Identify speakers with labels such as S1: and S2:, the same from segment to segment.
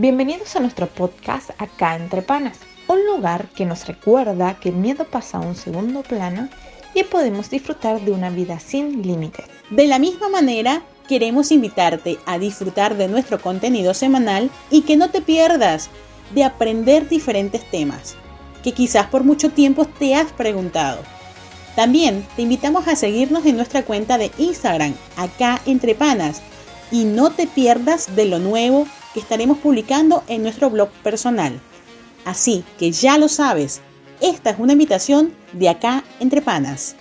S1: Bienvenidos a nuestro podcast Acá entre Panas, un lugar que nos recuerda que el miedo pasa a un segundo plano y podemos disfrutar de una vida sin límites.
S2: De la misma manera, queremos invitarte a disfrutar de nuestro contenido semanal y que no te pierdas de aprender diferentes temas que quizás por mucho tiempo te has preguntado. También te invitamos a seguirnos en nuestra cuenta de Instagram, acá entre panas, y no te pierdas de lo nuevo que estaremos publicando en nuestro blog personal. Así que ya lo sabes, esta es una invitación de acá entre panas.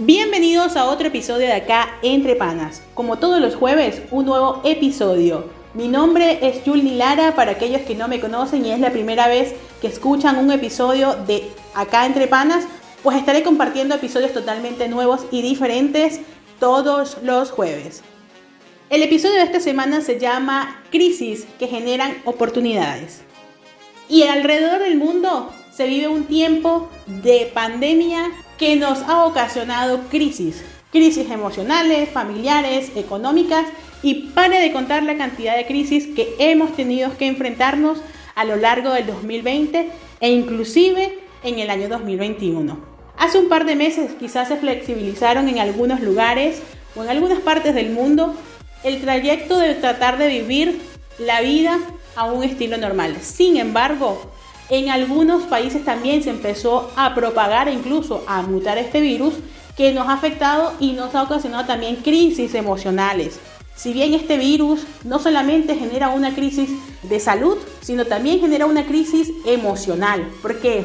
S2: Bienvenidos a otro episodio de acá entre panas. Como todos los jueves, un nuevo episodio. Mi nombre es Julie Lara para aquellos que no me conocen y es la primera vez que escuchan un episodio de Acá entre Panas, pues estaré compartiendo episodios totalmente nuevos y diferentes todos los jueves. El episodio de esta semana se llama Crisis que generan oportunidades. Y alrededor del mundo se vive un tiempo de pandemia que nos ha ocasionado crisis. Crisis emocionales, familiares, económicas y pare de contar la cantidad de crisis que hemos tenido que enfrentarnos a lo largo del 2020 e inclusive en el año 2021. Hace un par de meses quizás se flexibilizaron en algunos lugares o en algunas partes del mundo el trayecto de tratar de vivir la vida a un estilo normal. Sin embargo, en algunos países también se empezó a propagar e incluso a mutar este virus que nos ha afectado y nos ha ocasionado también crisis emocionales. Si bien este virus no solamente genera una crisis de salud, sino también genera una crisis emocional, porque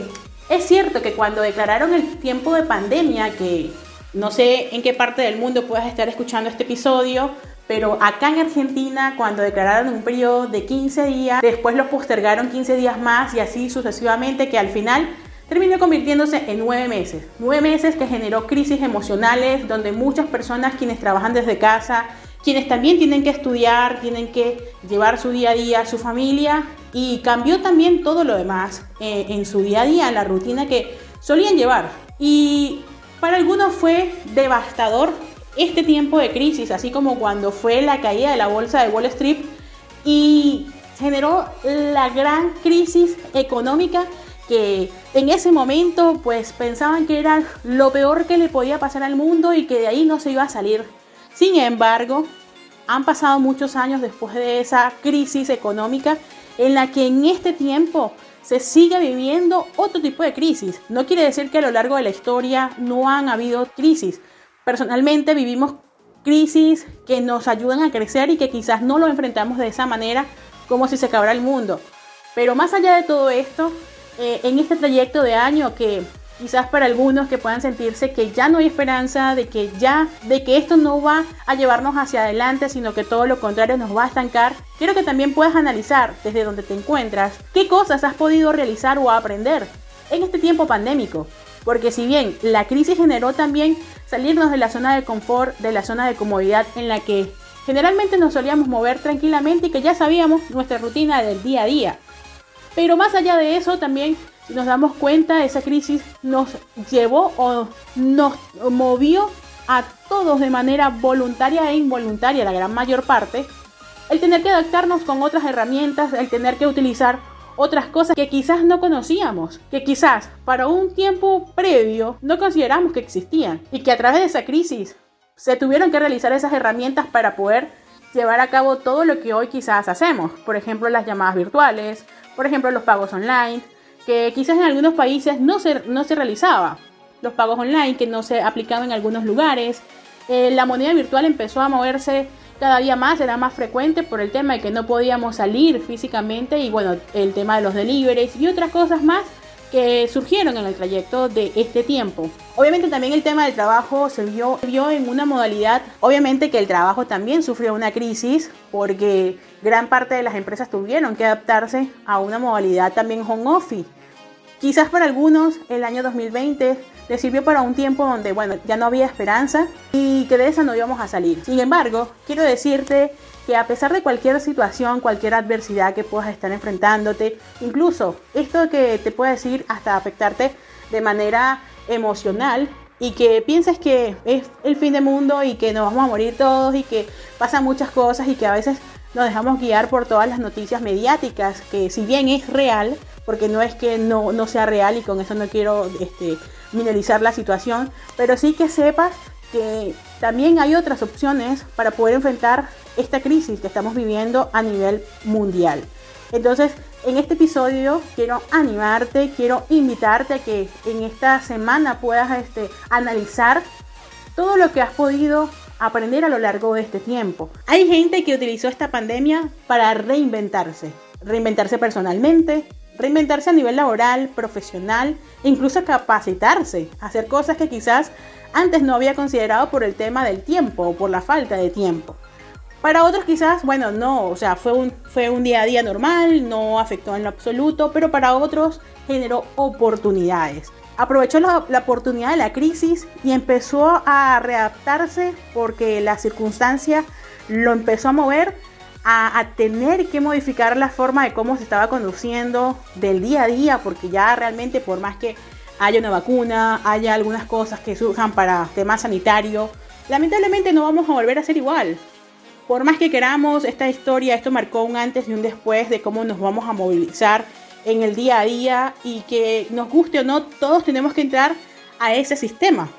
S2: es cierto que cuando declararon el tiempo de pandemia, que no sé en qué parte del mundo puedas estar escuchando este episodio, pero acá en Argentina, cuando declararon un periodo de 15 días, después lo postergaron 15 días más y así sucesivamente, que al final terminó convirtiéndose en nueve meses. Nueve meses que generó crisis emocionales, donde muchas personas quienes trabajan desde casa, quienes también tienen que estudiar, tienen que llevar su día a día, su familia, y cambió también todo lo demás eh, en su día a día, la rutina que solían llevar. Y para algunos fue devastador este tiempo de crisis, así como cuando fue la caída de la bolsa de Wall Street y generó la gran crisis económica que en ese momento pues pensaban que era lo peor que le podía pasar al mundo y que de ahí no se iba a salir sin embargo, han pasado muchos años después de esa crisis económica en la que en este tiempo se sigue viviendo otro tipo de crisis. No quiere decir que a lo largo de la historia no han habido crisis. Personalmente vivimos crisis que nos ayudan a crecer y que quizás no lo enfrentamos de esa manera como si se acabara el mundo. Pero más allá de todo esto, eh, en este trayecto de año que quizás para algunos que puedan sentirse que ya no hay esperanza, de que ya, de que esto no va a llevarnos hacia adelante, sino que todo lo contrario nos va a estancar, quiero que también puedas analizar desde donde te encuentras qué cosas has podido realizar o aprender en este tiempo pandémico. Porque si bien la crisis generó también salirnos de la zona de confort, de la zona de comodidad en la que generalmente nos solíamos mover tranquilamente y que ya sabíamos nuestra rutina del día a día. Pero más allá de eso también si nos damos cuenta, esa crisis nos llevó o nos movió a todos de manera voluntaria e involuntaria, la gran mayor parte, el tener que adaptarnos con otras herramientas, el tener que utilizar otras cosas que quizás no conocíamos, que quizás para un tiempo previo no consideramos que existían y que a través de esa crisis se tuvieron que realizar esas herramientas para poder llevar a cabo todo lo que hoy quizás hacemos, por ejemplo las llamadas virtuales, por ejemplo los pagos online, que quizás en algunos países no se, no se realizaba. Los pagos online que no se aplicaban en algunos lugares. Eh, la moneda virtual empezó a moverse cada día más, era más frecuente por el tema de que no podíamos salir físicamente y bueno, el tema de los deliveries y otras cosas más que surgieron en el trayecto de este tiempo. Obviamente también el tema del trabajo se vio, en una modalidad, obviamente que el trabajo también sufrió una crisis porque gran parte de las empresas tuvieron que adaptarse a una modalidad también home office. Quizás para algunos el año 2020 les sirvió para un tiempo donde, bueno, ya no había esperanza y que de esa no íbamos a salir. Sin embargo, quiero decirte que a pesar de cualquier situación, cualquier adversidad que puedas estar enfrentándote, incluso esto que te puede decir hasta afectarte de manera emocional, y que pienses que es el fin del mundo y que nos vamos a morir todos y que pasan muchas cosas y que a veces nos dejamos guiar por todas las noticias mediáticas, que si bien es real, porque no es que no, no sea real y con eso no quiero este, minorizar la situación, pero sí que sepas que también hay otras opciones para poder enfrentar esta crisis que estamos viviendo a nivel mundial. Entonces, en este episodio quiero animarte, quiero invitarte a que en esta semana puedas este, analizar todo lo que has podido aprender a lo largo de este tiempo. Hay gente que utilizó esta pandemia para reinventarse, reinventarse personalmente, reinventarse a nivel laboral, profesional, incluso capacitarse, hacer cosas que quizás antes no había considerado por el tema del tiempo o por la falta de tiempo. Para otros quizás, bueno, no, o sea, fue un, fue un día a día normal, no afectó en lo absoluto, pero para otros generó oportunidades. Aprovechó la, oportunidad de la crisis y empezó a readaptarse porque la circunstancia lo empezó a mover a, a, tener que modificar la forma de cómo se estaba conduciendo del día a día, porque ya realmente por más que haya una vacuna, haya algunas cosas que surjan para temas sanitarios, lamentablemente no vamos a volver a ser igual por más que queramos, esta historia, esto marcó un antes y un después de cómo nos vamos a movilizar en el día a día y que nos guste o no, todos tenemos que entrar a ese sistema.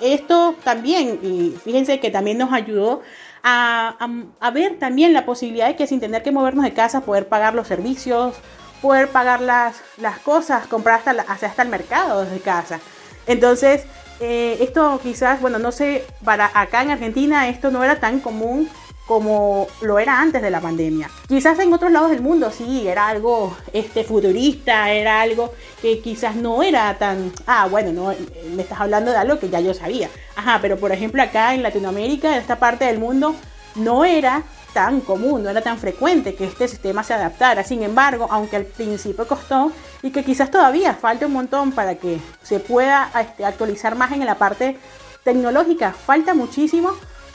S2: Esto también, y fíjense que también nos ayudó a, a, ver también la posibilidad de que sin tener que movernos de casa, poder pagar los servicios, poder pagar las, las cosas, comprar hasta, hasta el mercado desde casa. Entonces, eh, esto quizás, bueno, no sé, para acá en Argentina esto no era tan común como lo era antes de la pandemia. Quizás en otros lados del mundo sí, era algo este, futurista, era algo que quizás no era tan, ah, bueno, no, me estás hablando de algo que ya yo sabía. Ajá, pero por ejemplo acá en Latinoamérica, en esta parte del mundo, no era tan común, no era tan frecuente que este sistema se adaptara. Sin embargo, aunque al principio costó y que quizás todavía falte un montón para que se pueda este, actualizar más en la parte tecnológica, falta muchísimo,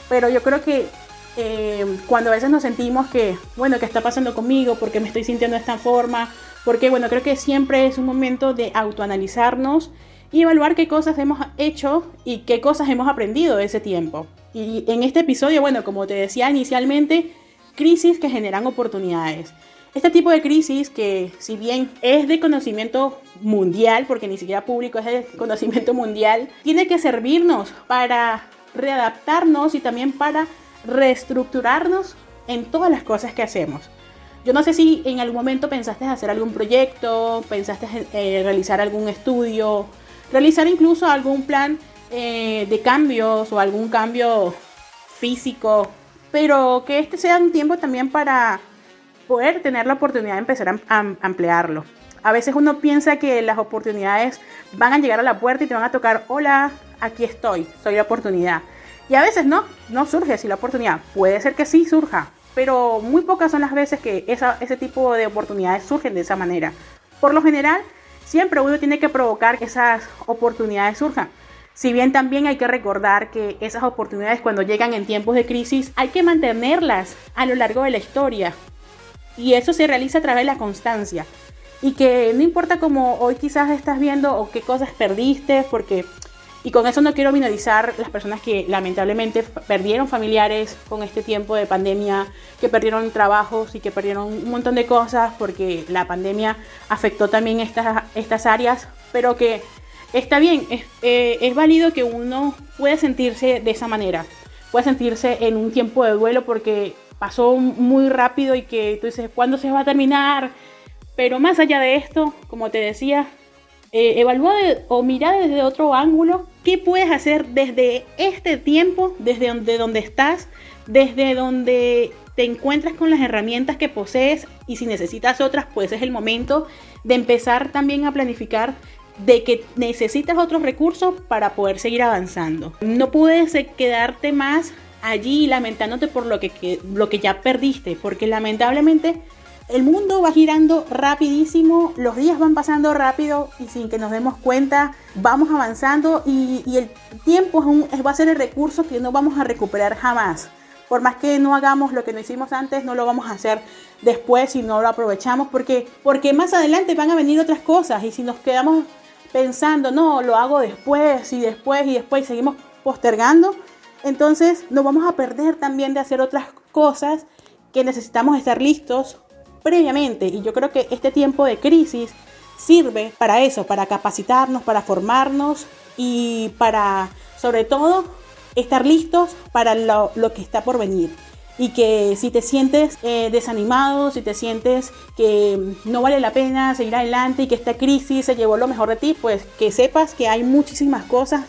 S2: pero yo creo que eh, cuando a veces nos sentimos que, bueno, ¿qué está pasando conmigo? ¿Por qué me estoy sintiendo de esta forma? Porque, bueno, creo que siempre es un momento de autoanalizarnos y evaluar qué cosas hemos hecho y qué cosas hemos aprendido de ese tiempo. Y en este episodio, bueno, como te decía inicialmente, crisis que generan oportunidades. Este tipo de crisis que si bien es de conocimiento mundial, porque ni siquiera público es de conocimiento mundial, tiene que servirnos para readaptarnos y también para reestructurarnos en todas las cosas que hacemos. Yo no sé si en algún momento pensaste hacer algún proyecto, pensaste eh, realizar algún estudio, realizar incluso algún plan eh, de cambios o algún cambio físico, pero que este sea un tiempo también para poder tener la oportunidad de empezar a, a ampliarlo. A veces uno piensa que las oportunidades van a llegar a la puerta y te van a tocar, hola, aquí estoy, soy la oportunidad. Y a veces no, no surge así la oportunidad. Puede ser que sí surja, pero muy pocas son las veces que ese tipo de oportunidades surgen de esa manera. Por lo general, siempre uno tiene que provocar que esas oportunidades surjan. Si bien también hay que recordar que esas oportunidades cuando llegan en tiempos de crisis hay que mantenerlas a lo largo de la historia. Y eso se realiza a través de la constancia. Y que no importa cómo hoy quizás estás viendo o qué cosas perdiste, porque y con eso no quiero minorizar las personas que lamentablemente perdieron familiares con este tiempo de pandemia, que perdieron trabajos y que perdieron un montón de cosas porque la pandemia afectó también estas, estas áreas, pero que está bien, es, eh, es válido que uno pueda sentirse de esa manera, puede sentirse en un tiempo de duelo porque pasó muy rápido y que tú dices, ¿cuándo se va a terminar? Pero más allá de esto, como te decía, eh, evalúa o mira desde otro ángulo qué puedes hacer desde este tiempo, desde donde, estás, desde donde te encuentras con las herramientas que posees y si necesitas otras, pues es el momento de empezar también a planificar de que necesitas otros recursos para poder seguir avanzando. No puedes quedarte más allí lamentándote por lo que, lo que ya perdiste, porque lamentablemente el mundo va girando rapidísimo, los días van pasando rápido y sin que nos demos cuenta vamos avanzando y, el tiempo es va a ser el recurso que no vamos a recuperar jamás. Por más que no hagamos lo que no hicimos antes, no lo vamos a hacer después si no lo aprovechamos porque, porque más adelante van a venir otras cosas y si nos quedamos pensando, no, lo hago después y después y después y seguimos postergando, entonces nos vamos a perder también de hacer otras cosas que necesitamos estar listos previamente. Y yo creo que este tiempo de crisis sirve para eso, para capacitarnos, para formarnos y para, sobre todo, estar listos para lo, que está por venir. Y que si te sientes eh, desanimado, si te sientes que no vale la pena seguir adelante y que esta crisis se llevó lo mejor de ti, pues que sepas que hay muchísimas cosas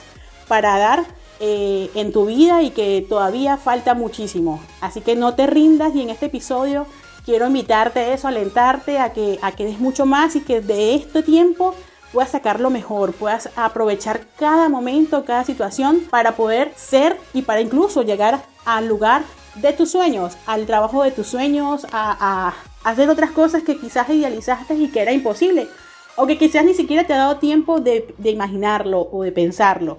S2: para dar eh, en tu vida y que todavía falta muchísimo. Así que no te rindas y en este episodio quiero invitarte a eso, alentarte a que, a que des mucho más y que de este tiempo puedas sacar lo mejor, puedas aprovechar cada momento, cada situación para poder ser y para incluso llegar al lugar de tus sueños, al trabajo de tus sueños, a, hacer otras cosas que quizás idealizaste y que era imposible, o que quizás ni siquiera te ha dado tiempo de, de imaginarlo o de pensarlo,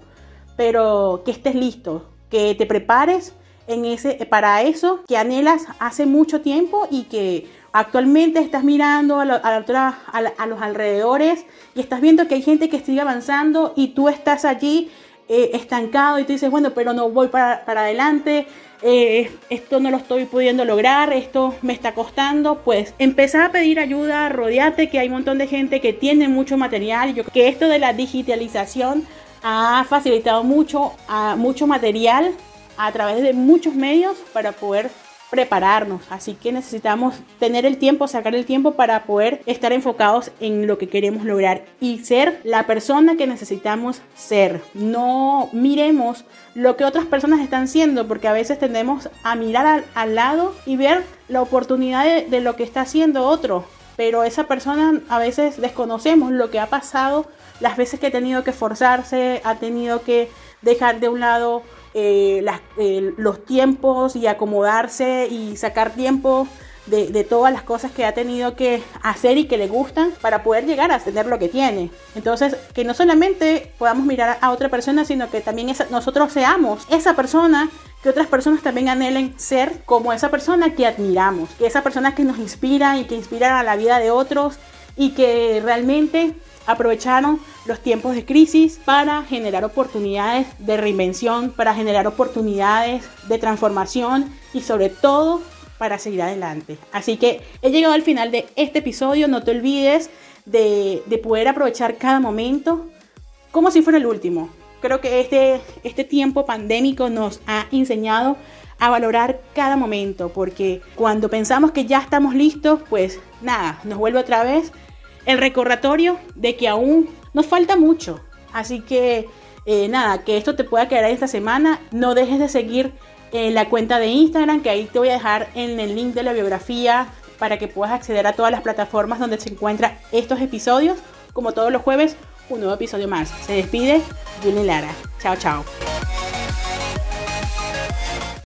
S2: pero que estés listo, que te prepares en ese, para eso que anhelas hace mucho tiempo y que actualmente estás mirando a, los alrededores y estás viendo que hay gente que sigue avanzando y tú estás allí eh, estancado y tú dices, bueno, pero no voy para, adelante, eh, esto no lo estoy pudiendo lograr, esto me está costando, pues empezar a pedir ayuda, rodeate que hay un montón de gente que tiene mucho material, yo que esto de la digitalización ha facilitado mucho, mucho material a través de muchos medios para poder prepararnos. Así que necesitamos tener el tiempo, sacar el tiempo para poder estar enfocados en lo que queremos lograr y ser la persona que necesitamos ser. No miremos lo que otras personas están siendo, porque a veces tendemos a mirar al, lado y ver la oportunidad de, de lo que está haciendo otro. Pero esa persona a veces desconocemos lo que ha pasado, las veces que ha tenido que esforzarse, ha tenido que dejar de un lado eh, eh, los tiempos y acomodarse y sacar tiempo de, todas las cosas que ha tenido que hacer y que le gustan para poder llegar a tener lo que tiene. Entonces, que no solamente podamos mirar a otra persona, sino que también nosotros seamos esa persona que otras personas también anhelen ser como esa persona que admiramos, que esa persona que nos inspira y que inspira a la vida de otros y que realmente aprovecharon los tiempos de crisis para generar oportunidades de reinvención, para generar oportunidades de transformación y sobre todo para seguir adelante. Así que he llegado al final de este episodio, no te olvides de, poder aprovechar cada momento como si fuera el último. Creo que este, este tiempo pandémico nos ha enseñado a valorar cada momento, porque cuando pensamos que ya estamos listos, pues nada, nos vuelve otra vez el recordatorio de que aún nos falta mucho. Así que eh, nada, que esto te pueda quedar esta semana. No dejes de seguir eh, la cuenta de Instagram, que ahí te voy a dejar en el link de la biografía para que puedas acceder a todas las plataformas donde se encuentran estos episodios. Como todos los jueves, un nuevo episodio más. Se despide Julie Lara. Chao, chao.